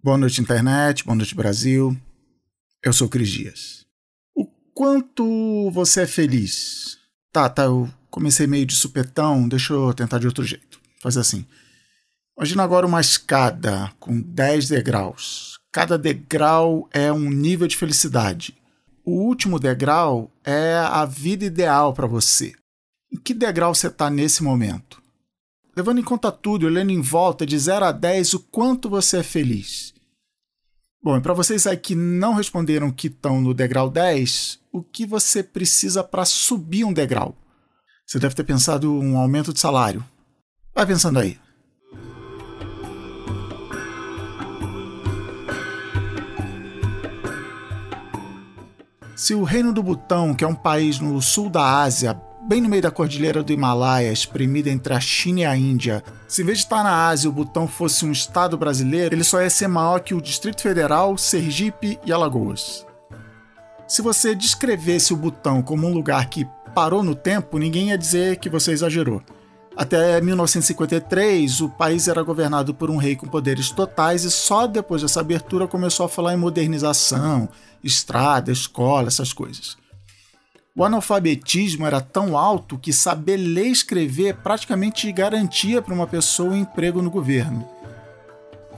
Boa noite, internet. Boa noite, Brasil. Eu sou Cris Dias. O quanto você é feliz? Tá, tá, eu comecei meio de supetão, deixa eu tentar de outro jeito. Fazer assim. Imagina agora uma escada com 10 degraus. Cada degrau é um nível de felicidade. O último degrau é a vida ideal para você. Em que degrau você está nesse momento? Levando em conta tudo, olhando em volta de 0 a 10, o quanto você é feliz. Bom, e para vocês aí que não responderam que estão no degrau 10, o que você precisa para subir um degrau? Você deve ter pensado um aumento de salário. Vai pensando aí. Se o Reino do Butão, que é um país no sul da Ásia, bem no meio da cordilheira do Himalaia, espremida entre a China e a Índia. Se em vez de estar na Ásia o Butão fosse um estado brasileiro, ele só ia ser maior que o Distrito Federal, Sergipe e Alagoas. Se você descrevesse o Butão como um lugar que parou no tempo, ninguém ia dizer que você exagerou. Até 1953, o país era governado por um rei com poderes totais e só depois dessa abertura começou a falar em modernização, estrada, escola, essas coisas. O analfabetismo era tão alto que saber ler e escrever praticamente garantia para uma pessoa um emprego no governo.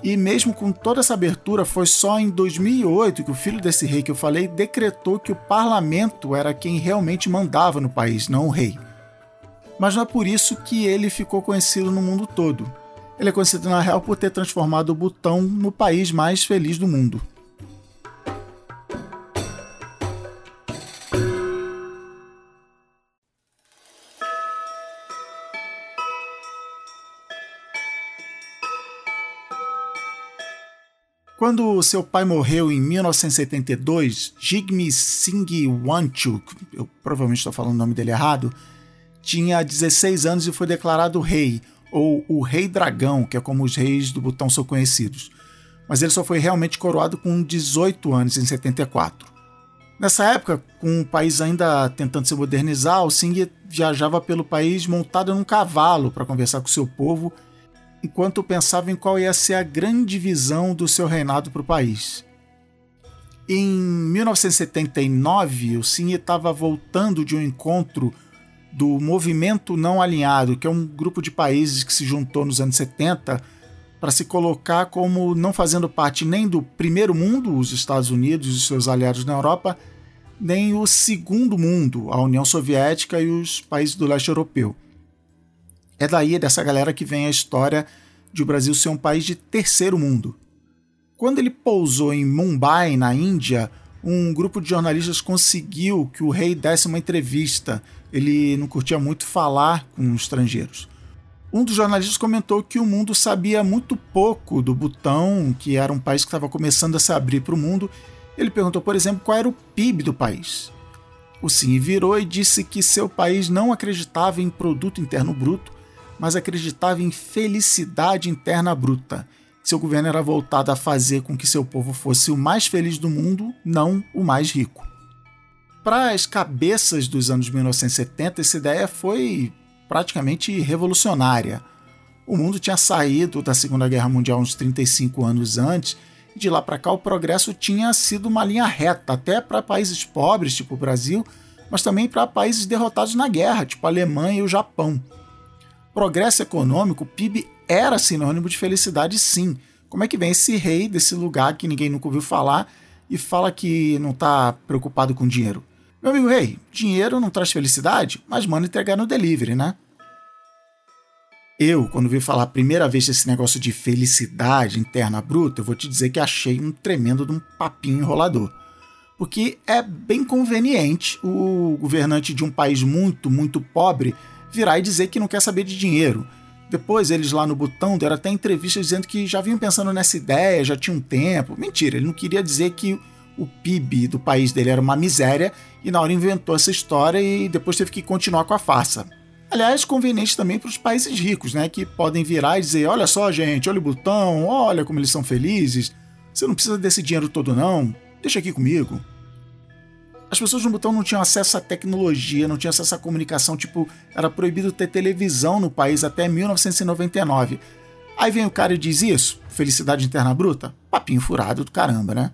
E mesmo com toda essa abertura, foi só em 2008 que o filho desse rei que eu falei decretou que o parlamento era quem realmente mandava no país, não o rei. Mas não é por isso que ele ficou conhecido no mundo todo. Ele é conhecido na real por ter transformado o Butão no país mais feliz do mundo. Quando seu pai morreu em 1972, Jigme Singh Wanchuk, eu provavelmente estou falando o nome dele errado, tinha 16 anos e foi declarado rei, ou o Rei Dragão, que é como os reis do Butão são conhecidos. Mas ele só foi realmente coroado com 18 anos, em 74. Nessa época, com o país ainda tentando se modernizar, o Singh viajava pelo país montado num cavalo para conversar com seu povo enquanto pensava em qual ia ser a grande visão do seu reinado para o país. Em 1979, o Cine estava voltando de um encontro do Movimento Não Alinhado, que é um grupo de países que se juntou nos anos 70 para se colocar como não fazendo parte nem do primeiro mundo, os Estados Unidos e seus aliados na Europa, nem o segundo mundo, a União Soviética e os países do leste europeu. É daí dessa galera que vem a história de o Brasil ser um país de terceiro mundo. Quando ele pousou em Mumbai, na Índia, um grupo de jornalistas conseguiu que o rei desse uma entrevista. Ele não curtia muito falar com estrangeiros. Um dos jornalistas comentou que o mundo sabia muito pouco do Butão, que era um país que estava começando a se abrir para o mundo. Ele perguntou, por exemplo, qual era o PIB do país. O Sim virou e disse que seu país não acreditava em produto interno bruto, mas acreditava em felicidade interna bruta. Seu governo era voltado a fazer com que seu povo fosse o mais feliz do mundo, não o mais rico. Para as cabeças dos anos 1970, essa ideia foi praticamente revolucionária. O mundo tinha saído da Segunda Guerra Mundial uns 35 anos antes, e de lá para cá o progresso tinha sido uma linha reta, até para países pobres, tipo o Brasil, mas também para países derrotados na guerra, tipo a Alemanha e o Japão progresso econômico, PIB era sinônimo de felicidade, sim. Como é que vem esse rei desse lugar que ninguém nunca ouviu falar e fala que não está preocupado com dinheiro? Meu amigo rei, dinheiro não traz felicidade, mas manda entregar no delivery, né? Eu, quando vi falar a primeira vez esse negócio de felicidade interna bruta, eu vou te dizer que achei um tremendo de um papinho enrolador. Porque é bem conveniente o governante de um país muito, muito pobre virar e dizer que não quer saber de dinheiro. Depois, eles lá no Butão deram até entrevistas dizendo que já vinham pensando nessa ideia, já tinha um tempo. Mentira, ele não queria dizer que o PIB do país dele era uma miséria e na hora inventou essa história e depois teve que continuar com a farsa. Aliás, conveniente também para os países ricos, né, que podem virar e dizer: olha só, gente, olha o Butão, olha como eles são felizes. Você não precisa desse dinheiro todo, não. Deixa aqui comigo as pessoas no Butão não tinham acesso à tecnologia, não tinham acesso à comunicação, tipo, era proibido ter televisão no país até 1999. Aí vem o cara e diz isso, felicidade interna bruta? Papinho furado do caramba, né?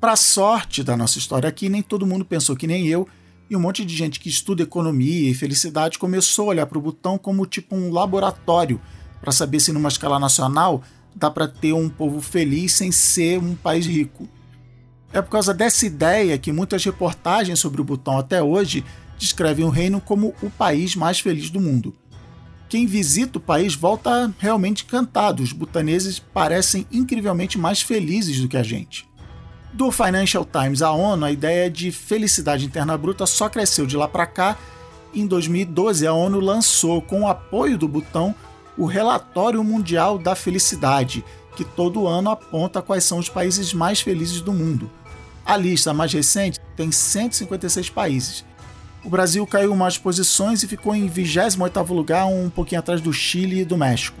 Para sorte da nossa história aqui, nem todo mundo pensou que nem eu, e um monte de gente que estuda economia e felicidade começou a olhar para o botão como tipo um laboratório para saber se numa escala nacional dá para ter um povo feliz sem ser um país rico. É por causa dessa ideia que muitas reportagens sobre o botão até hoje descrevem o reino como o país mais feliz do mundo. Quem visita o país volta realmente encantado. Os butaneses parecem incrivelmente mais felizes do que a gente. Do Financial Times à ONU, a ideia de felicidade interna bruta só cresceu de lá para cá. Em 2012, a ONU lançou, com o apoio do Butão, o Relatório Mundial da Felicidade, que todo ano aponta quais são os países mais felizes do mundo. A lista mais recente tem 156 países. O Brasil caiu mais posições e ficou em 28º lugar, um pouquinho atrás do Chile e do México.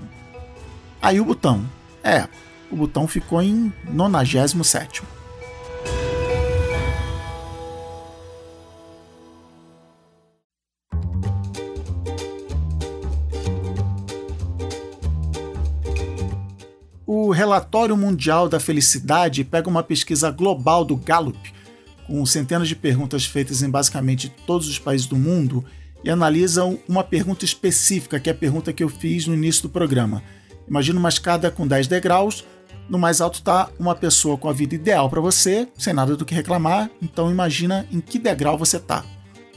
Aí o Butão. É, o Butão ficou em 97º. Relatório Mundial da Felicidade pega uma pesquisa global do Gallup, com centenas de perguntas feitas em basicamente todos os países do mundo, e analisa uma pergunta específica, que é a pergunta que eu fiz no início do programa. Imagina uma escada com 10 degraus, no mais alto está uma pessoa com a vida ideal para você, sem nada do que reclamar, então imagina em que degrau você está.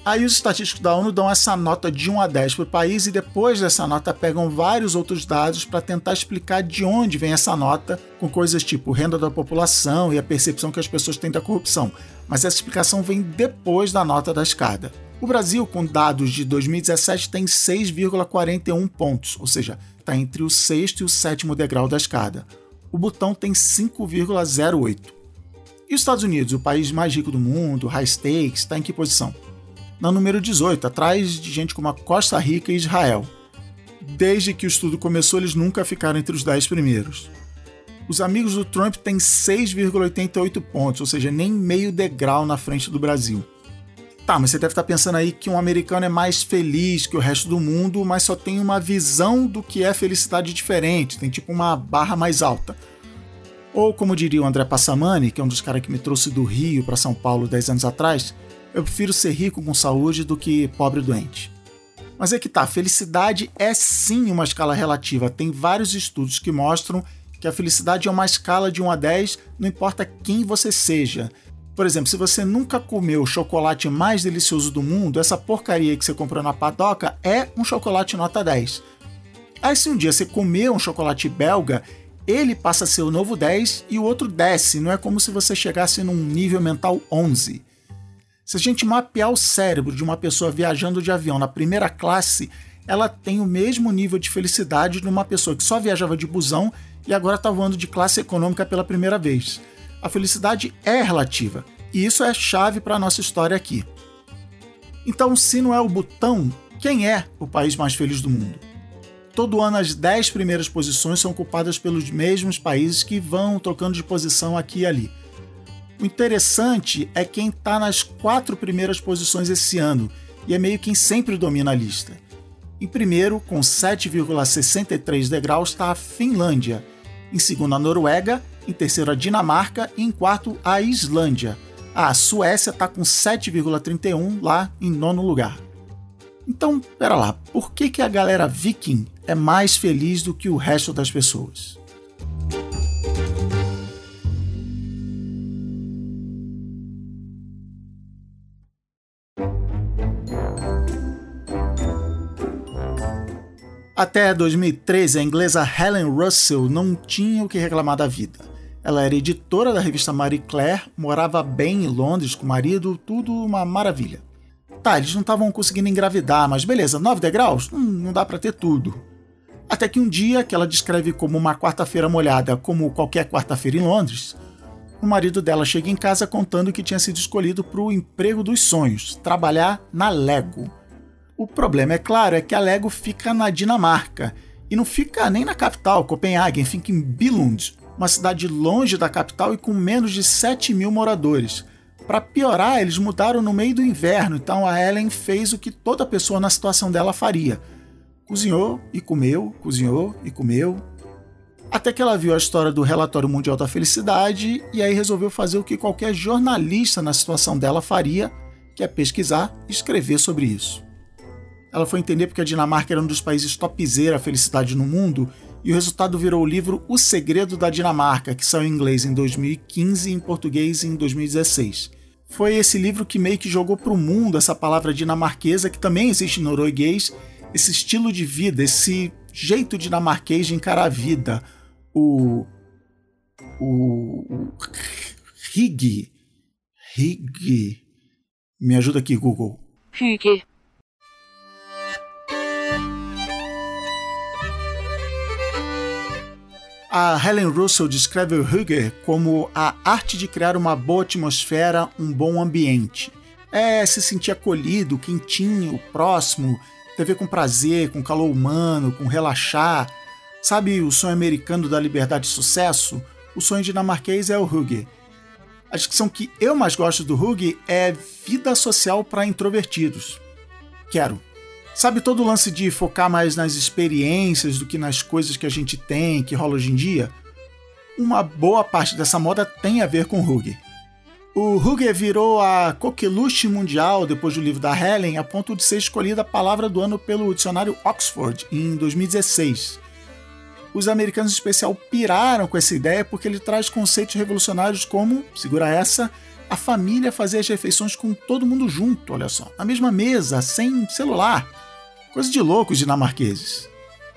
Aí os estatísticos da ONU dão essa nota de 1 a 10 para o país e depois dessa nota pegam vários outros dados para tentar explicar de onde vem essa nota, com coisas tipo renda da população e a percepção que as pessoas têm da corrupção. Mas essa explicação vem depois da nota da escada. O Brasil, com dados de 2017, tem 6,41 pontos, ou seja, está entre o sexto e o sétimo degrau da escada. O Butão tem 5,08. E os Estados Unidos, o país mais rico do mundo, high stakes, está em que posição? Na número 18, atrás de gente como a Costa Rica e Israel. Desde que o estudo começou, eles nunca ficaram entre os 10 primeiros. Os amigos do Trump têm 6,88 pontos, ou seja, nem meio degrau na frente do Brasil. Tá, mas você deve estar pensando aí que um americano é mais feliz que o resto do mundo, mas só tem uma visão do que é felicidade diferente, tem tipo uma barra mais alta. Ou como diria o André Passamani, que é um dos caras que me trouxe do Rio para São Paulo 10 anos atrás, eu prefiro ser rico com saúde do que pobre doente. Mas é que tá, felicidade é sim uma escala relativa. Tem vários estudos que mostram que a felicidade é uma escala de 1 a 10, não importa quem você seja. Por exemplo, se você nunca comeu o chocolate mais delicioso do mundo, essa porcaria que você comprou na padoca é um chocolate nota 10. Aí se um dia você comer um chocolate belga, ele passa a ser o novo 10 e o outro desce, não é como se você chegasse num nível mental 11. Se a gente mapear o cérebro de uma pessoa viajando de avião na primeira classe, ela tem o mesmo nível de felicidade de uma pessoa que só viajava de busão e agora está voando de classe econômica pela primeira vez. A felicidade é relativa, e isso é chave para a nossa história aqui. Então, se não é o Butão, quem é o país mais feliz do mundo? Todo ano, as 10 primeiras posições são ocupadas pelos mesmos países que vão trocando de posição aqui e ali. O interessante é quem está nas quatro primeiras posições esse ano, e é meio quem sempre domina a lista. Em primeiro, com 7,63 degraus, está a Finlândia. Em segundo, a Noruega. Em terceiro, a Dinamarca. E em quarto, a Islândia. A Suécia está com 7,31 lá em nono lugar. Então, pera lá, por que, que a galera viking é mais feliz do que o resto das pessoas? Até 2013, a inglesa Helen Russell não tinha o que reclamar da vida. Ela era editora da revista Marie Claire, morava bem em Londres com o marido, tudo uma maravilha. Tá, eles não estavam conseguindo engravidar, mas beleza, 9 degraus? Hum, não dá para ter tudo. Até que um dia, que ela descreve como uma quarta-feira molhada, como qualquer quarta-feira em Londres, o marido dela chega em casa contando que tinha sido escolhido para o emprego dos sonhos, trabalhar na Lego. O problema, é claro, é que a Lego fica na Dinamarca e não fica nem na capital, Copenhague, fica em Billund, uma cidade longe da capital e com menos de 7 mil moradores. Para piorar, eles mudaram no meio do inverno, então a Ellen fez o que toda pessoa na situação dela faria. Cozinhou e comeu, cozinhou e comeu. Até que ela viu a história do Relatório Mundial da Felicidade e aí resolveu fazer o que qualquer jornalista na situação dela faria, que é pesquisar e escrever sobre isso. Ela foi entender porque a Dinamarca era um dos países topzera a felicidade no mundo e o resultado virou o livro O Segredo da Dinamarca, que saiu em inglês em 2015 e em português em 2016. Foi esse livro que meio que jogou para o mundo essa palavra dinamarquesa que também existe em norueguês esse estilo de vida, esse jeito dinamarquês de encarar a vida, o. o. Rig. Rig. Me ajuda aqui, Google. Hygge. A Helen Russell descreve o Hygge como a arte de criar uma boa atmosfera, um bom ambiente. É se sentir acolhido, quentinho, próximo, ter a ver com prazer, com calor humano, com relaxar. Sabe o sonho americano da liberdade e sucesso? O sonho dinamarquês é o Hugge. A descrição que eu mais gosto do Hugge é vida social para introvertidos. Quero. Sabe todo o lance de focar mais nas experiências do que nas coisas que a gente tem, que rola hoje em dia? Uma boa parte dessa moda tem a ver com Hugge. O Hugger virou a coqueluche mundial depois do livro da Helen, a ponto de ser escolhida a palavra do ano pelo dicionário Oxford em 2016. Os americanos em especial piraram com essa ideia porque ele traz conceitos revolucionários como, segura essa, a família fazer as refeições com todo mundo junto, olha só, na mesma mesa, sem celular. Coisa de loucos dinamarqueses.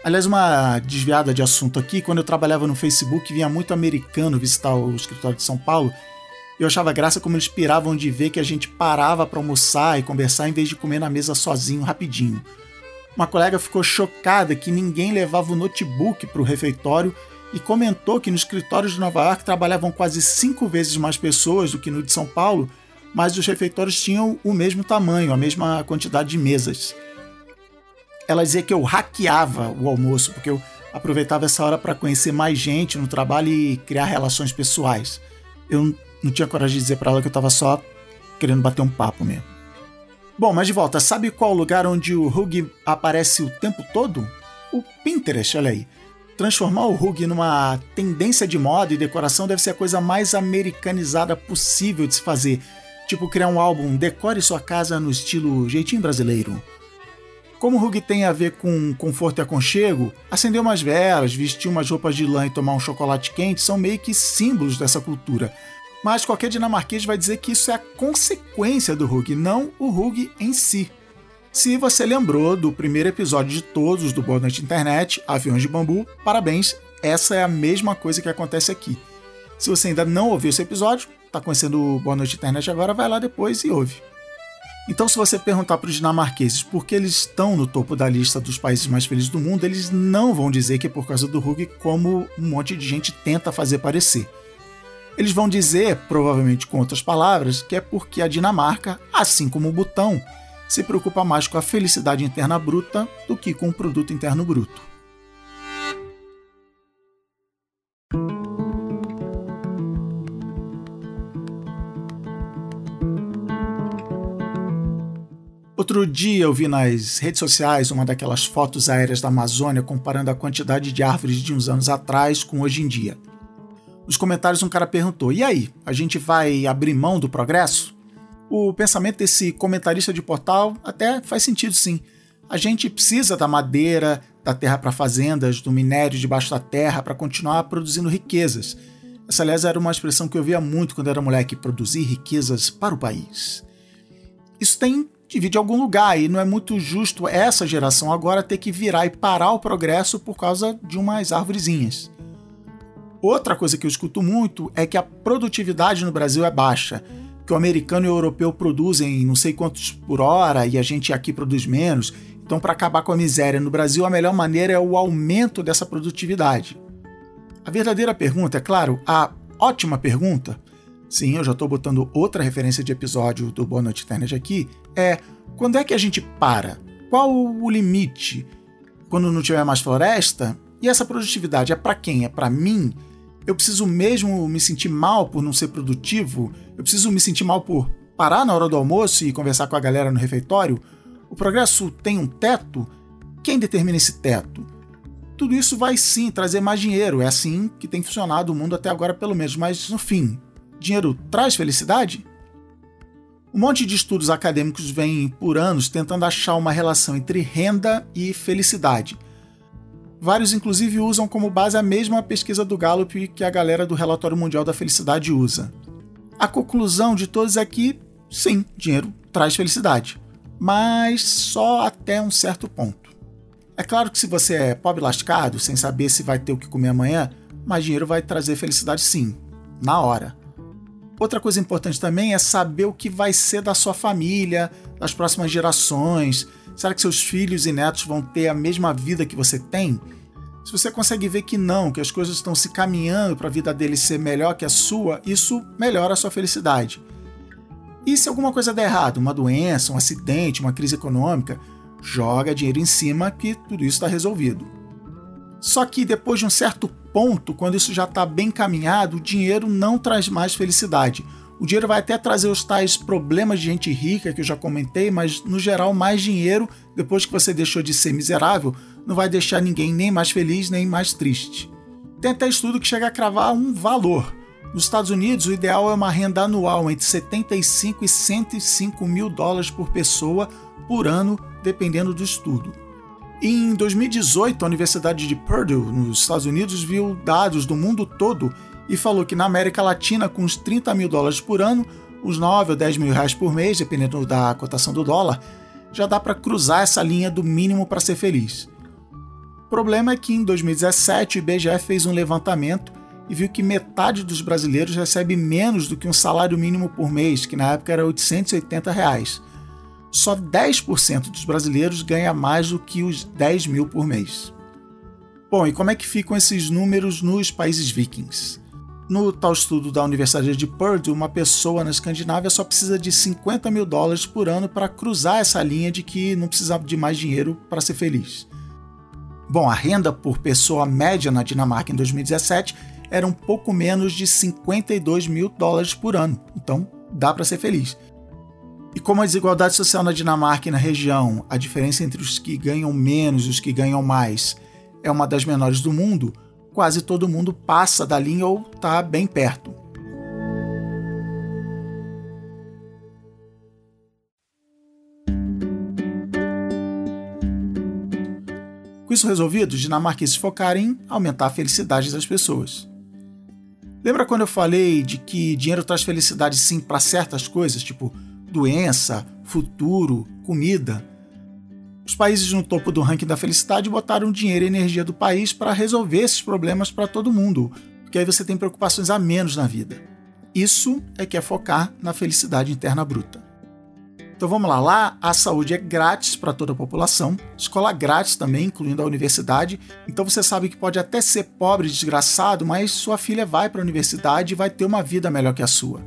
Aliás, uma desviada de assunto aqui, quando eu trabalhava no Facebook, vinha muito americano visitar o escritório de São Paulo eu achava graça como eles piravam de ver que a gente parava para almoçar e conversar em vez de comer na mesa sozinho rapidinho. Uma colega ficou chocada que ninguém levava o notebook para o refeitório e comentou que no escritório de Nova York trabalhavam quase cinco vezes mais pessoas do que no de São Paulo, mas os refeitórios tinham o mesmo tamanho, a mesma quantidade de mesas. Ela dizia que eu hackeava o almoço, porque eu aproveitava essa hora para conhecer mais gente no trabalho e criar relações pessoais. Eu não tinha coragem de dizer para ela que eu tava só querendo bater um papo mesmo. Bom, mas de volta, sabe qual lugar onde o Hug aparece o tempo todo? O Pinterest, olha aí. Transformar o Hug numa tendência de moda e decoração deve ser a coisa mais americanizada possível de se fazer. Tipo criar um álbum Decore sua casa no estilo jeitinho brasileiro. Como o Hug tem a ver com conforto e aconchego, acender umas velas, vestir umas roupas de lã e tomar um chocolate quente são meio que símbolos dessa cultura mas qualquer dinamarquês vai dizer que isso é a consequência do Hug, não o Hug em si. Se você lembrou do primeiro episódio de todos do Boa Noite Internet, Aviões de Bambu, parabéns, essa é a mesma coisa que acontece aqui. Se você ainda não ouviu esse episódio, está conhecendo o Boa Noite Internet agora, vai lá depois e ouve. Então, se você perguntar para os dinamarqueses por que eles estão no topo da lista dos países mais felizes do mundo, eles não vão dizer que é por causa do Hug, como um monte de gente tenta fazer parecer. Eles vão dizer, provavelmente com outras palavras, que é porque a Dinamarca, assim como o Butão, se preocupa mais com a felicidade interna bruta do que com o produto interno bruto. Outro dia eu vi nas redes sociais uma daquelas fotos aéreas da Amazônia comparando a quantidade de árvores de uns anos atrás com hoje em dia. Nos comentários um cara perguntou: "E aí, a gente vai abrir mão do progresso?" O pensamento desse comentarista de portal até faz sentido sim. A gente precisa da madeira, da terra para fazendas, do minério debaixo da terra para continuar produzindo riquezas. Essa, aliás, era uma expressão que eu via muito quando era moleque: produzir riquezas para o país. Isso tem de algum lugar e não é muito justo essa geração agora ter que virar e parar o progresso por causa de umas árvorezinhas. Outra coisa que eu escuto muito é que a produtividade no Brasil é baixa, que o americano e o europeu produzem não sei quantos por hora e a gente aqui produz menos. Então, para acabar com a miséria no Brasil, a melhor maneira é o aumento dessa produtividade. A verdadeira pergunta, é claro, a ótima pergunta, sim, eu já estou botando outra referência de episódio do Boa Noite Internet aqui, é quando é que a gente para? Qual o limite? Quando não tiver mais floresta? E essa produtividade é para quem? É para mim? Eu preciso mesmo me sentir mal por não ser produtivo? Eu preciso me sentir mal por parar na hora do almoço e conversar com a galera no refeitório? O progresso tem um teto? Quem determina esse teto? Tudo isso vai sim trazer mais dinheiro, é assim que tem funcionado o mundo até agora, pelo menos, mas no fim, dinheiro traz felicidade? Um monte de estudos acadêmicos vêm por anos tentando achar uma relação entre renda e felicidade. Vários, inclusive, usam como base a mesma pesquisa do Gallup que a galera do Relatório Mundial da Felicidade usa. A conclusão de todos é que, sim, dinheiro traz felicidade, mas só até um certo ponto. É claro que se você é pobre lascado, sem saber se vai ter o que comer amanhã, mais dinheiro vai trazer felicidade sim, na hora. Outra coisa importante também é saber o que vai ser da sua família, das próximas gerações. Será que seus filhos e netos vão ter a mesma vida que você tem? Se você consegue ver que não, que as coisas estão se caminhando para a vida deles ser melhor que a sua, isso melhora a sua felicidade. E se alguma coisa der errado, uma doença, um acidente, uma crise econômica, joga dinheiro em cima que tudo isso está resolvido. Só que depois de um certo ponto, quando isso já está bem caminhado, o dinheiro não traz mais felicidade. O dinheiro vai até trazer os tais problemas de gente rica que eu já comentei, mas no geral, mais dinheiro, depois que você deixou de ser miserável, não vai deixar ninguém nem mais feliz nem mais triste. Tem até estudo que chega a cravar um valor. Nos Estados Unidos, o ideal é uma renda anual entre 75 e 105 mil dólares por pessoa por ano, dependendo do estudo. Em 2018, a Universidade de Purdue, nos Estados Unidos, viu dados do mundo todo e falou que na América Latina, com uns 30 mil dólares por ano, uns 9 ou 10 mil reais por mês, dependendo da cotação do dólar, já dá para cruzar essa linha do mínimo para ser feliz. O problema é que em 2017 o IBGE fez um levantamento e viu que metade dos brasileiros recebe menos do que um salário mínimo por mês, que na época era 880 reais só 10% dos brasileiros ganha mais do que os 10 mil por mês. Bom, e como é que ficam esses números nos países vikings? No tal estudo da Universidade de Purdue, uma pessoa na Escandinávia só precisa de 50 mil dólares por ano para cruzar essa linha de que não precisa de mais dinheiro para ser feliz. Bom, a renda por pessoa média na Dinamarca em 2017 era um pouco menos de 52 mil dólares por ano, então dá para ser feliz. E como a desigualdade social na Dinamarca e na região, a diferença entre os que ganham menos e os que ganham mais é uma das menores do mundo, quase todo mundo passa da linha ou está bem perto. Com isso resolvido, os dinamarqueses focaram em aumentar a felicidade das pessoas. Lembra quando eu falei de que dinheiro traz felicidade sim para certas coisas, tipo doença, futuro, comida. Os países no topo do ranking da felicidade botaram dinheiro e energia do país para resolver esses problemas para todo mundo, porque aí você tem preocupações a menos na vida. Isso é que é focar na felicidade interna bruta. Então vamos lá, lá a saúde é grátis para toda a população, escola grátis também, incluindo a universidade. Então você sabe que pode até ser pobre desgraçado, mas sua filha vai para a universidade e vai ter uma vida melhor que a sua.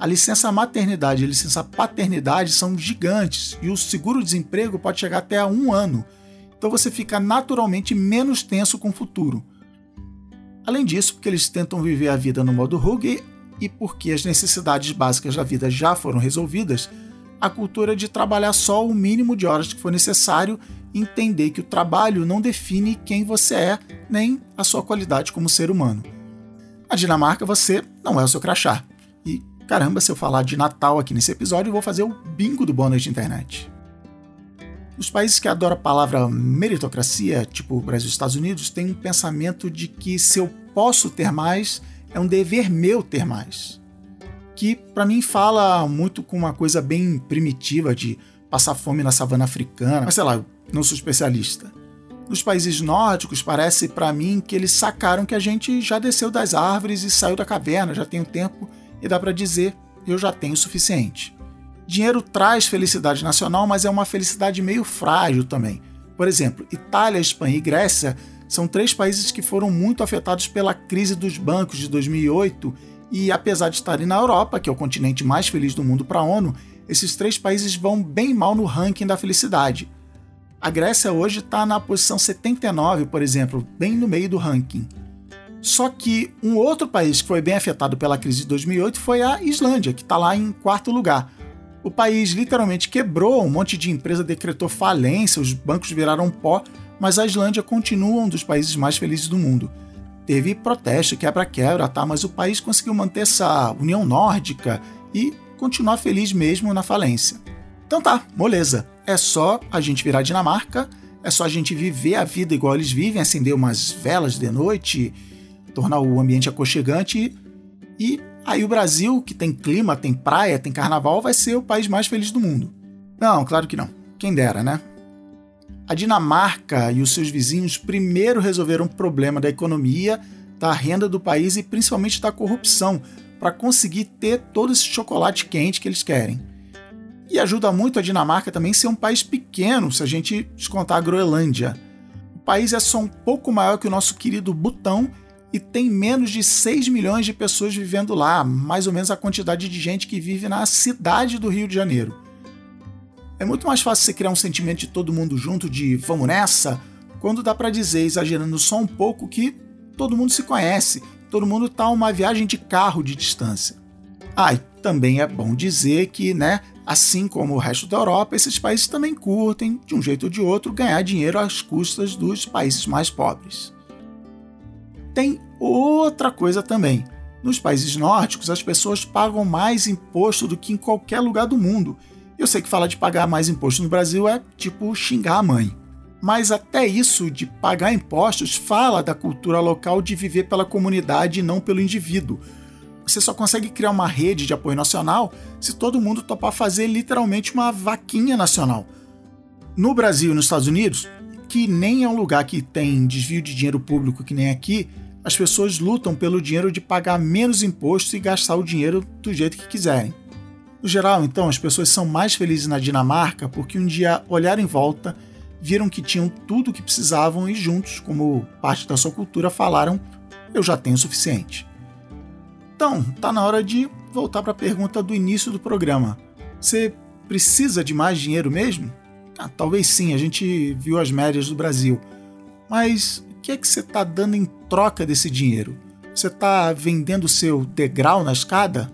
A licença maternidade e a licença paternidade são gigantes e o seguro-desemprego pode chegar até a um ano. Então você fica naturalmente menos tenso com o futuro. Além disso, porque eles tentam viver a vida no modo Hug e porque as necessidades básicas da vida já foram resolvidas, a cultura de trabalhar só o mínimo de horas que for necessário e entender que o trabalho não define quem você é, nem a sua qualidade como ser humano. Na Dinamarca, você não é o seu crachá. E Caramba, se eu falar de Natal aqui nesse episódio, eu vou fazer o bingo do bônus de internet. Os países que adoram a palavra meritocracia, tipo Brasil e os Estados Unidos, têm um pensamento de que se eu posso ter mais, é um dever meu ter mais. Que para mim fala muito com uma coisa bem primitiva de passar fome na savana africana, mas sei lá, eu não sou especialista. Nos países nórdicos, parece para mim que eles sacaram que a gente já desceu das árvores e saiu da caverna, já tem um tempo e dá para dizer: eu já tenho o suficiente. Dinheiro traz felicidade nacional, mas é uma felicidade meio frágil também. Por exemplo, Itália, Espanha e Grécia são três países que foram muito afetados pela crise dos bancos de 2008 e, apesar de estarem na Europa, que é o continente mais feliz do mundo para a ONU, esses três países vão bem mal no ranking da felicidade. A Grécia hoje está na posição 79, por exemplo, bem no meio do ranking. Só que um outro país que foi bem afetado pela crise de 2008 foi a Islândia, que está lá em quarto lugar. O país literalmente quebrou, um monte de empresa decretou falência, os bancos viraram pó, mas a Islândia continua um dos países mais felizes do mundo. Teve protesto, quebra-quebra, tá? mas o país conseguiu manter essa união nórdica e continuar feliz mesmo na falência. Então tá, moleza. É só a gente virar Dinamarca, é só a gente viver a vida igual eles vivem, acender umas velas de noite, tornar o ambiente aconchegante e aí o Brasil, que tem clima, tem praia, tem carnaval, vai ser o país mais feliz do mundo. Não, claro que não. Quem dera, né? A Dinamarca e os seus vizinhos primeiro resolveram o problema da economia, da renda do país e principalmente da corrupção, para conseguir ter todo esse chocolate quente que eles querem. E ajuda muito a Dinamarca também ser um país pequeno, se a gente descontar a Groenlândia. O país é só um pouco maior que o nosso querido Butão e tem menos de 6 milhões de pessoas vivendo lá, mais ou menos a quantidade de gente que vive na cidade do Rio de Janeiro. É muito mais fácil você criar um sentimento de todo mundo junto, de vamos nessa, quando dá para dizer, exagerando só um pouco, que todo mundo se conhece, todo mundo tá uma viagem de carro de distância. Ah, e também é bom dizer que, né, Assim como o resto da Europa, esses países também curtem, de um jeito ou de outro, ganhar dinheiro às custas dos países mais pobres. Tem outra coisa também. Nos países nórdicos, as pessoas pagam mais imposto do que em qualquer lugar do mundo. Eu sei que falar de pagar mais imposto no Brasil é tipo xingar a mãe. Mas até isso de pagar impostos fala da cultura local de viver pela comunidade e não pelo indivíduo você só consegue criar uma rede de apoio nacional se todo mundo topar fazer literalmente uma vaquinha nacional. No Brasil e nos Estados Unidos, que nem é um lugar que tem desvio de dinheiro público que nem aqui, as pessoas lutam pelo dinheiro de pagar menos imposto e gastar o dinheiro do jeito que quiserem. No geral, então, as pessoas são mais felizes na Dinamarca porque um dia olharam em volta, viram que tinham tudo o que precisavam e juntos, como parte da sua cultura, falaram: Eu já tenho o suficiente. Então, tá na hora de voltar para a pergunta do início do programa. Você precisa de mais dinheiro mesmo? Ah, talvez sim, a gente viu as médias do Brasil. Mas que é que você está dando em troca desse dinheiro? Você está vendendo seu degrau na escada?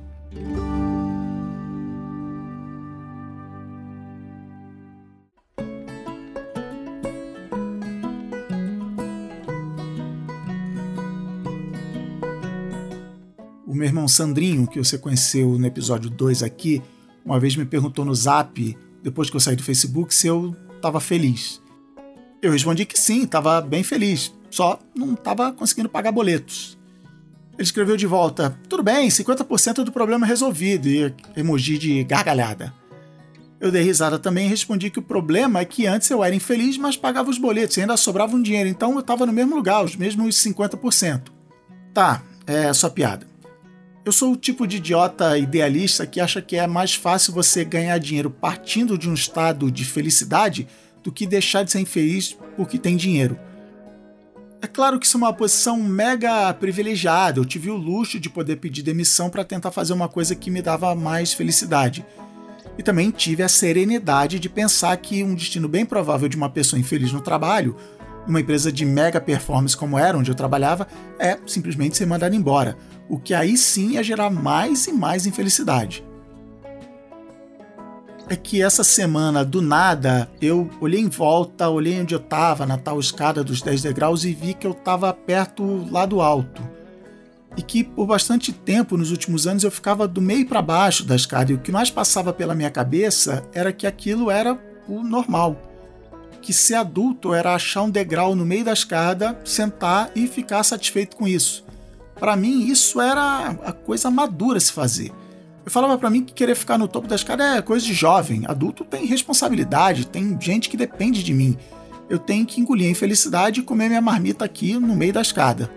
meu irmão Sandrinho, que você conheceu no episódio 2 aqui, uma vez me perguntou no zap, depois que eu saí do Facebook, se eu estava feliz. Eu respondi que sim, estava bem feliz, só não estava conseguindo pagar boletos. Ele escreveu de volta: Tudo bem, 50% do problema é resolvido, e emoji de gargalhada. Eu dei risada também e respondi que o problema é que antes eu era infeliz, mas pagava os boletos e ainda sobrava um dinheiro, então eu estava no mesmo lugar, os mesmos 50%. Tá, é só piada. Eu sou o tipo de idiota idealista que acha que é mais fácil você ganhar dinheiro partindo de um estado de felicidade do que deixar de ser infeliz porque tem dinheiro. É claro que isso é uma posição mega privilegiada. Eu tive o luxo de poder pedir demissão para tentar fazer uma coisa que me dava mais felicidade. E também tive a serenidade de pensar que um destino bem provável de uma pessoa infeliz no trabalho, numa empresa de mega performance como era onde eu trabalhava, é simplesmente ser mandado embora o que aí sim ia gerar mais e mais infelicidade. É que essa semana, do nada, eu olhei em volta, olhei onde eu estava, na tal escada dos 10 degraus, e vi que eu estava perto lá do alto. E que por bastante tempo, nos últimos anos, eu ficava do meio para baixo da escada, e o que mais passava pela minha cabeça era que aquilo era o normal. Que ser adulto era achar um degrau no meio da escada, sentar e ficar satisfeito com isso. Para mim, isso era a coisa madura se fazer. Eu falava para mim que querer ficar no topo da escada é coisa de jovem. Adulto tem responsabilidade, tem gente que depende de mim. Eu tenho que engolir a infelicidade e comer minha marmita aqui no meio da escada.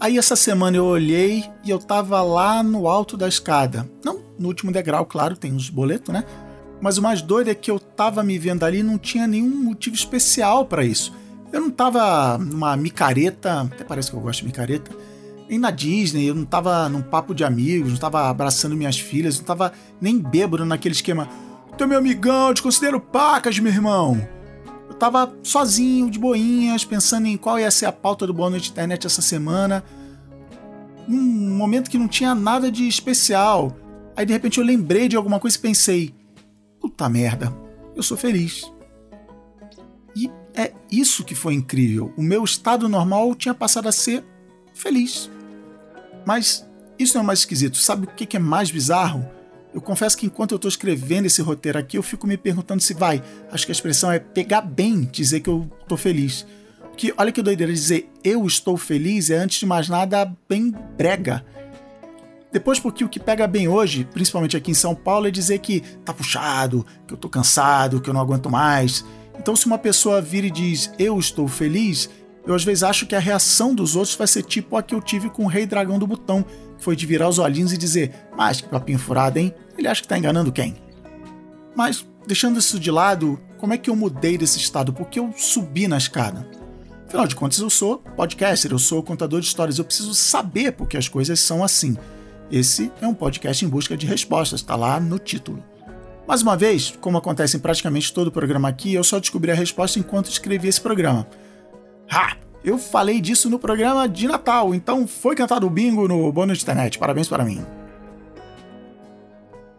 Aí essa semana eu olhei e eu tava lá no alto da escada. Não no último degrau, claro, tem uns boletos, né? Mas o mais doido é que eu tava me vendo ali e não tinha nenhum motivo especial para isso. Eu não tava numa micareta, até parece que eu gosto de micareta nem na Disney, eu não tava num papo de amigos, não tava abraçando minhas filhas, não tava nem bêbado naquele esquema. É meu amigão, eu te considero pacas, meu irmão. Eu tava sozinho, de boinhas, pensando em qual ia ser a pauta do Boa Noite Internet essa semana. Num momento que não tinha nada de especial. Aí de repente eu lembrei de alguma coisa e pensei: puta merda, eu sou feliz. E é isso que foi incrível. O meu estado normal tinha passado a ser feliz. Mas isso não é mais esquisito. Sabe o que é mais bizarro? Eu confesso que enquanto eu estou escrevendo esse roteiro aqui, eu fico me perguntando se vai. Acho que a expressão é pegar bem dizer que eu estou feliz. Porque olha que doideira dizer eu estou feliz é antes de mais nada bem brega. Depois, porque o que pega bem hoje, principalmente aqui em São Paulo, é dizer que tá puxado, que eu tô cansado, que eu não aguento mais. Então, se uma pessoa vira e diz eu estou feliz, eu às vezes acho que a reação dos outros vai ser tipo a que eu tive com o Rei Dragão do Botão, que foi de virar os olhinhos e dizer: Mas que papinho furado, hein? Ele acha que tá enganando quem? Mas, deixando isso de lado, como é que eu mudei desse estado? Porque eu subi na escada. Afinal de contas, eu sou podcaster, eu sou contador de histórias, eu preciso saber porque as coisas são assim. Esse é um podcast em busca de respostas, está lá no título. Mais uma vez, como acontece em praticamente todo o programa aqui, eu só descobri a resposta enquanto escrevi esse programa. Ha! Eu falei disso no programa de Natal, então foi cantado o bingo no bônus de internet. Parabéns para mim.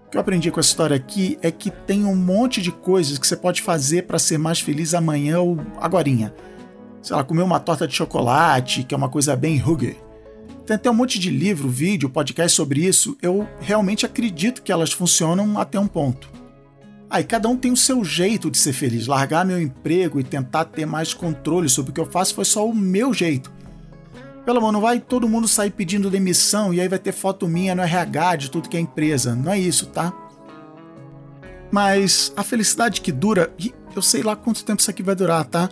O que eu aprendi com essa história aqui é que tem um monte de coisas que você pode fazer para ser mais feliz amanhã ou agorinha sei lá, comer uma torta de chocolate, que é uma coisa bem hugger. Tem até um monte de livro, vídeo, podcast sobre isso. Eu realmente acredito que elas funcionam até um ponto. Aí cada um tem o seu jeito de ser feliz. Largar meu emprego e tentar ter mais controle sobre o que eu faço foi só o meu jeito. Pelo amor, não vai todo mundo sair pedindo demissão e aí vai ter foto minha no RH de tudo que é empresa. Não é isso, tá? Mas a felicidade que dura, e eu sei lá quanto tempo isso aqui vai durar, tá?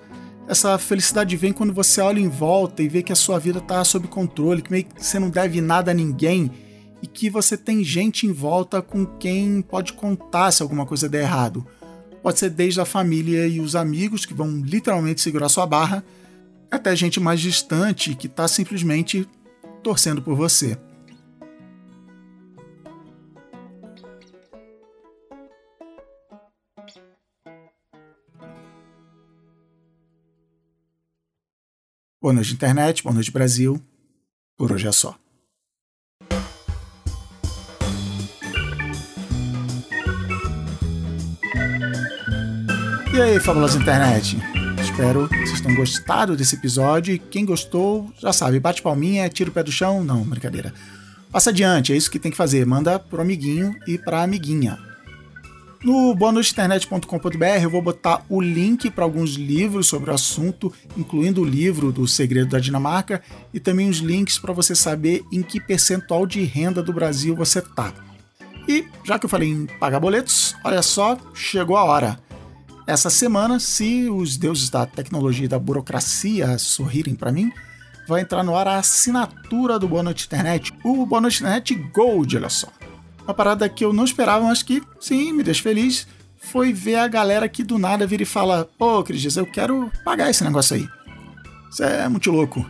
essa felicidade vem quando você olha em volta e vê que a sua vida está sob controle, que meio que você não deve nada a ninguém e que você tem gente em volta com quem pode contar se alguma coisa der errado. Pode ser desde a família e os amigos que vão literalmente segurar sua barra, até gente mais distante que está simplesmente torcendo por você. Boa noite, internet. Boa noite, Brasil. Por hoje é só. E aí, fabulosa internet? Espero que vocês tenham gostado desse episódio. E quem gostou, já sabe, bate palminha, tira o pé do chão. Não, brincadeira. Passa adiante, é isso que tem que fazer. Manda pro amiguinho e pra amiguinha. No boanoiteinternet.com.br eu vou botar o link para alguns livros sobre o assunto, incluindo o livro do Segredo da Dinamarca e também os links para você saber em que percentual de renda do Brasil você tá. E já que eu falei em pagar boletos, olha só, chegou a hora. Essa semana, se os deuses da tecnologia e da burocracia sorrirem para mim, vai entrar no ar a assinatura do Boa Noite Internet, o Boa Noite Internet Gold, olha só. Uma parada que eu não esperava, mas que, sim, me deixa feliz, foi ver a galera que do nada vira e fala: Ô, oh, Cris eu quero pagar esse negócio aí. Isso é muito louco.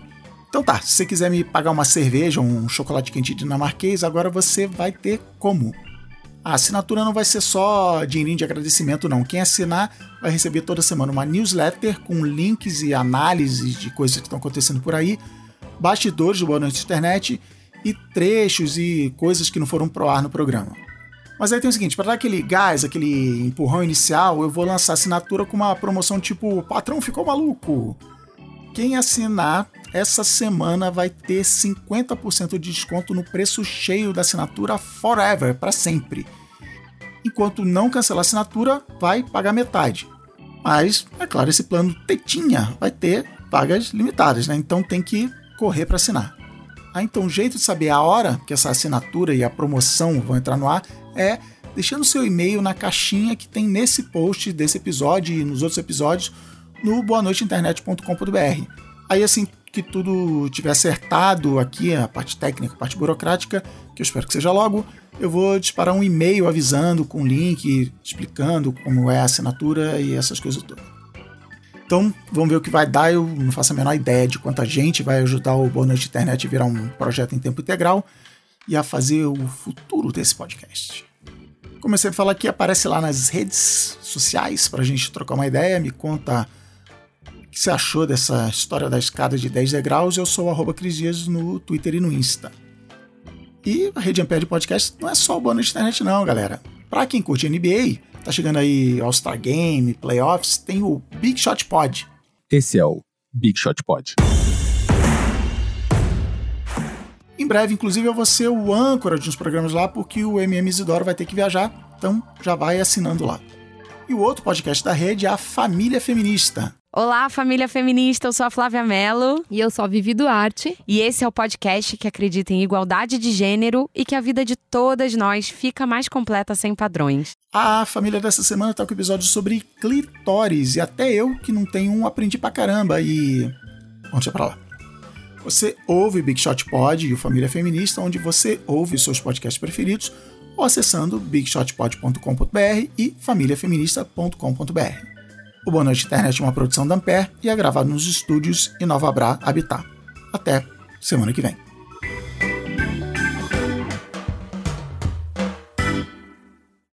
Então tá, se você quiser me pagar uma cerveja ou um chocolate quente dinamarquês, agora você vai ter como. A assinatura não vai ser só dinheirinho de agradecimento, não. Quem assinar vai receber toda semana uma newsletter com links e análises de coisas que estão acontecendo por aí, bastidores do Boa Noite Internet e trechos e coisas que não foram pro ar no programa. Mas aí tem o seguinte, para dar aquele gás, aquele empurrão inicial, eu vou lançar assinatura com uma promoção tipo patrão ficou maluco. Quem assinar essa semana vai ter 50% de desconto no preço cheio da assinatura forever, para sempre. Enquanto não cancelar a assinatura, vai pagar metade. Mas, é claro, esse plano tetinha vai ter pagas limitadas, né? Então tem que correr para assinar. Ah, então o jeito de saber a hora que essa assinatura e a promoção vão entrar no ar é deixando seu e-mail na caixinha que tem nesse post desse episódio e nos outros episódios no boanoiteinternet.com.br. Aí assim que tudo tiver acertado aqui, a parte técnica, a parte burocrática, que eu espero que seja logo, eu vou disparar um e-mail avisando com link, explicando como é a assinatura e essas coisas todas. Então, vamos ver o que vai dar. Eu não faço a menor ideia de quanta gente vai ajudar o Boa Noite Internet a virar um projeto em tempo integral e a fazer o futuro desse podcast. Comecei a falar aqui, aparece lá nas redes sociais para a gente trocar uma ideia, me conta que você achou dessa história da escada de 10 degraus. Eu sou o Cris Dias no Twitter e no Insta. E a Rede Ampere Podcast não é só o Boa Noite Internet não, galera. Para quem curte NBA, Tá chegando aí All-Star Game, Playoffs, tem o Big Shot Pod. Esse é o Big Shot Pod. Em breve, inclusive, eu vou ser o âncora de uns programas lá, porque o MM Isidoro vai ter que viajar, então já vai assinando lá. E o outro podcast da rede é a Família Feminista. Olá, família feminista, eu sou a Flávia Mello. E eu sou a Vivi Duarte. E esse é o podcast que acredita em igualdade de gênero e que a vida de todas nós fica mais completa sem padrões. A família dessa semana tá com episódio sobre clitóris, e até eu, que não tenho um, aprendi pra caramba, e... Vamos pra lá. Você ouve Big Shot Pod e o Família Feminista, onde você ouve seus podcasts preferidos, ou acessando bigshotpod.com.br e famíliafeminista.com.br. O Boa Noite Internet é uma produção da Ampere e é gravado nos estúdios Inova Bra Habitat. Até semana que vem.